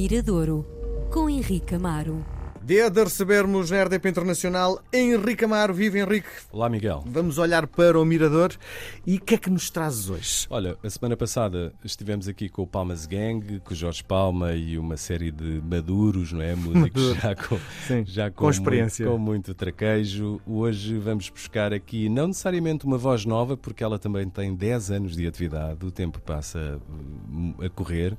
Miradouro, com Henrique Amaro. Dia de recebermos na RDP Internacional Henrique Amaro. Vive Henrique. Olá, Miguel. Vamos olhar para o Mirador e o que é que nos trazes hoje? Olha, a semana passada estivemos aqui com o Palmas Gang, com o Jorge Palma e uma série de maduros, não é? Músicos já com, Sim, já com experiência. Muito, com muito traquejo. Hoje vamos buscar aqui, não necessariamente uma voz nova, porque ela também tem 10 anos de atividade, o tempo passa hum, a correr.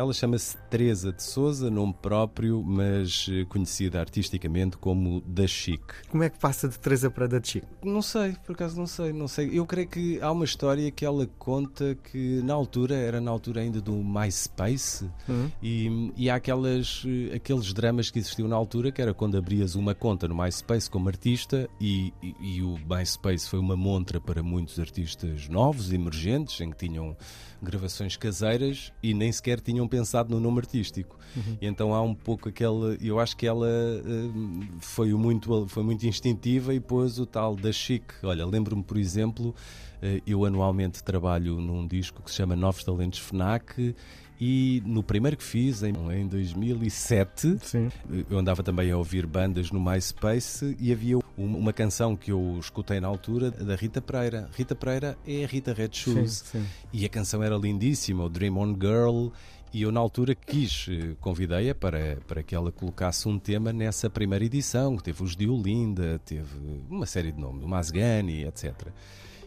Ela chama-se Teresa de Souza, nome próprio, mas eh, conhecida artisticamente como Da Chic. Como é que passa de Teresa para da Chico? Não sei, por acaso não sei, não sei. Eu creio que há uma história que ela conta que na altura, era na altura ainda do MySpace, Hum. e, e há aquelas, eh, aqueles dramas que existiam na altura, que era quando abrias uma conta no MySpace como artista, e, e, e o MySpace foi uma montra para muitos artistas novos, emergentes, em que tinham gravações caseiras e nem sequer tinham pensado no nome artístico. E então há um pouco aquela. Eu acho que ela eh, foi, muito, foi muito instintiva e pôs o tal da chic. Olha, lembro-me, por exemplo, eh, eu anualmente trabalho num disco que se chama Novos Talentos FNAC. E no primeiro que fiz, em, em 2007, Sim. eu andava também a ouvir bandas no MySpace e havia uma canção que eu escutei na altura da Rita Pereira. Rita Pereira é a Rita Red Sim, Shoes. sim. E a canção era lindíssima, o Dream On Girl. E eu, na altura, quis, eh, convidei-a para, para que ela colocasse um tema nessa primeira edição, que teve os de Olinda, teve uma série de nomes, o Masgani, etc.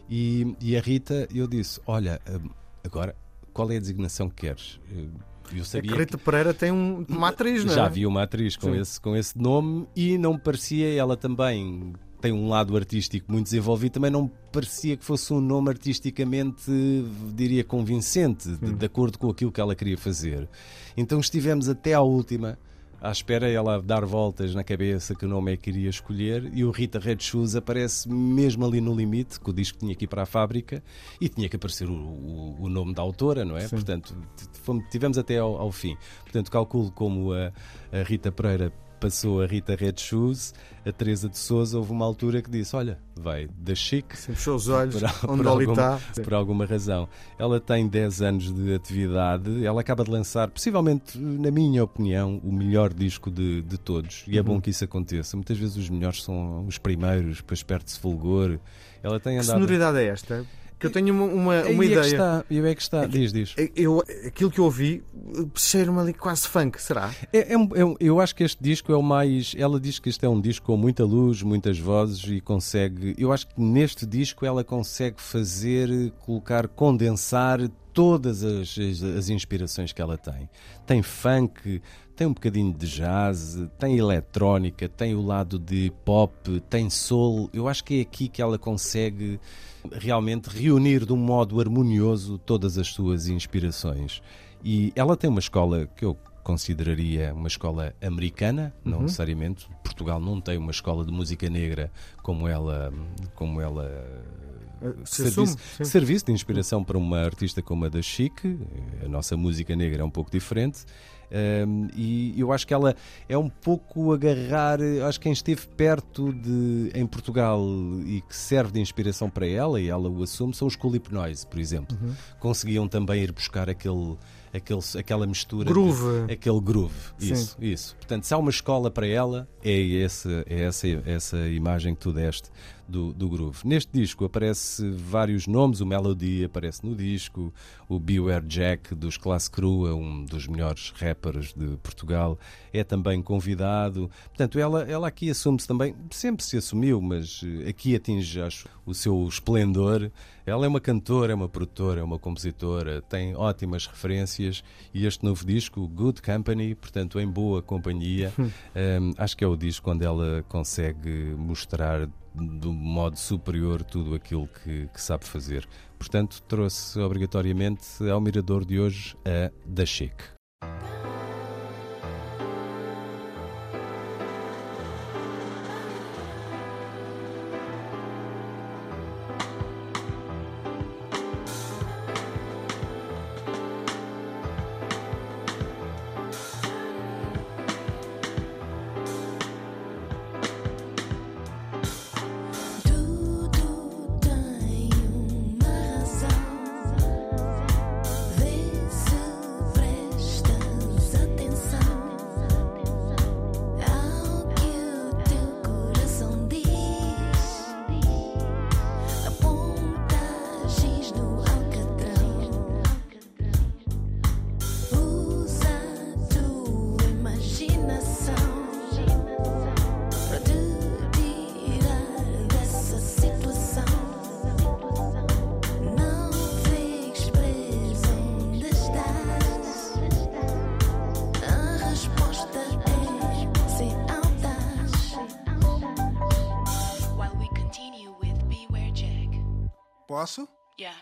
E, e a Rita, eu disse: Olha, hum, agora, qual é a designação que queres? Eu sabia que Rita Pereira tem um, uma atriz, não é? já havia uma atriz com Sim. esse, com esse nome e não me parecia, ela também tem um lado artístico muito desenvolvido, também não me parecia que fosse um nome artisticamente, diria, convincente, de, de acordo com aquilo que ela queria fazer. Então estivemos até à última. À espera ela dar voltas na cabeça que o nome é que iria escolher e o Rita Red Shoes aparece mesmo ali no limite, que o disco tinha que ir para a fábrica e tinha que aparecer o, o- o nome da autora, não é? Sim. Portanto, tivemos até ao, ao fim. Portanto, calculo como a, a Rita Pereira passou a Rita Red Shoes, a Teresa de Souza, houve uma altura que disse: Olha, vai da chic. Sim, fechou os olhos, Por- onde por ali alguma- está. Por alguma razão. Ela tem 10 anos de atividade, ela acaba de lançar, possivelmente, na minha opinião, o melhor disco de, de todos. E é Uhum. bom que isso aconteça. Muitas vezes os melhores são os primeiros, depois perde-se fulgor. Ela tem Que andado. sonoridade é esta? Que eu tenho uma, uma, uma é que ideia. está, aí é que está. Diz, diz. Eu, aquilo que eu ouvi cheira-me ali quase funk, será? É, é é eu acho que este disco é o mais. Ela diz que este é um disco com muita luz, muitas vozes e consegue. Eu acho que neste disco ela consegue fazer, colocar, condensar todas as, as, as inspirações que ela tem. Tem funk, tem um bocadinho de jazz, tem eletrónica, tem o lado de pop, tem soul. Eu acho que é aqui que ela consegue realmente reunir de um modo harmonioso todas as suas inspirações. E ela tem uma escola que eu consideraria uma escola americana, não necessariamente. Portugal não tem uma escola de música negra como ela, como ela Se serviço, assume, serviço de inspiração para uma artista como a da Chic. A nossa música negra é um pouco diferente. Um, e eu acho que ela é um pouco agarrar. Acho que quem esteve perto de em Portugal e que serve de inspiração para ela, e ela o assume, são os Culip Noise, por exemplo. Uhum. Conseguiam também ir buscar aquele, aquele, aquela mistura. de- Groove. aquele groove. Sim. Isso, isso. Portanto, se há uma escola para ela, é, essa, é essa, essa imagem que tu deste do, do groove. Neste disco aparece vários nomes, o Melody aparece no disco, o Beware Jack dos Classe Crua, um dos melhores rappers de Portugal, é também convidado. Portanto, ela, ela aqui assume-se também, sempre se assumiu, mas eh, aqui atinge, acho, o seu esplendor. Ela é uma cantora, é uma produtora, é uma compositora, tem ótimas referências e este novo disco, Good Company, portanto, em boa companhia, hum, acho que é o disco onde ela consegue mostrar de um modo superior tudo aquilo que, que sabe fazer. Portanto, trouxe obrigatoriamente ao Mirador de hoje a Da Chic. Posso? Yeah.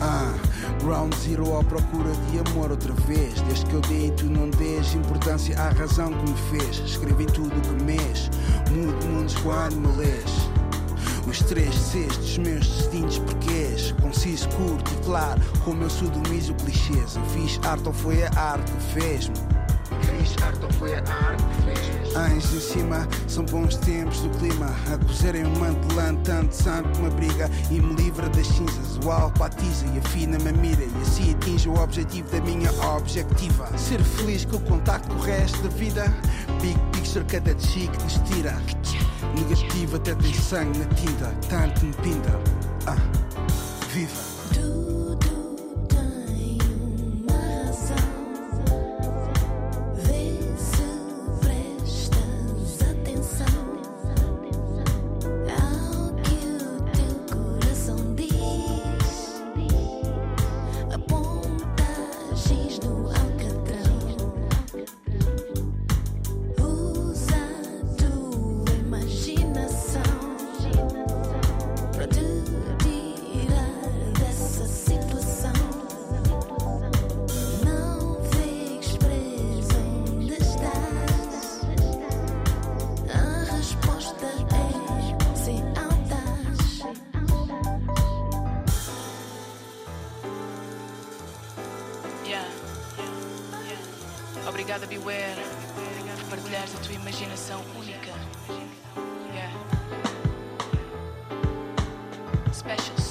Ah, Ground Zero à procura de amor outra vez. Desde que eu dei tu não dês importância à razão que me fez. Escrevi tudo o que mês, mudo mundos quando me lês. Os três Cs dos meus distintos porquês. Conciso, curto e claro, como eu sodomizo clichês. Eu fiz arte ou foi a arte que fez-me? Fiz arte ou foi a arte que fez-me? Anjos em cima, são bons tempos do clima. A cozerem um mantelã, tanto sangue me abriga e me livra das cinzas. O alpatiza e afina-me a mira. E assim atinge o objetivo da minha objetiva. Ser feliz com o contacto com o resto da vida. Big picture, cada chique nos tira. Negativo até tem sangue na tinta. Tanto me pinta. Ah, viva! Yeah. Obrigada, Beware, por partilhares a tua imaginação única. Yeah. Special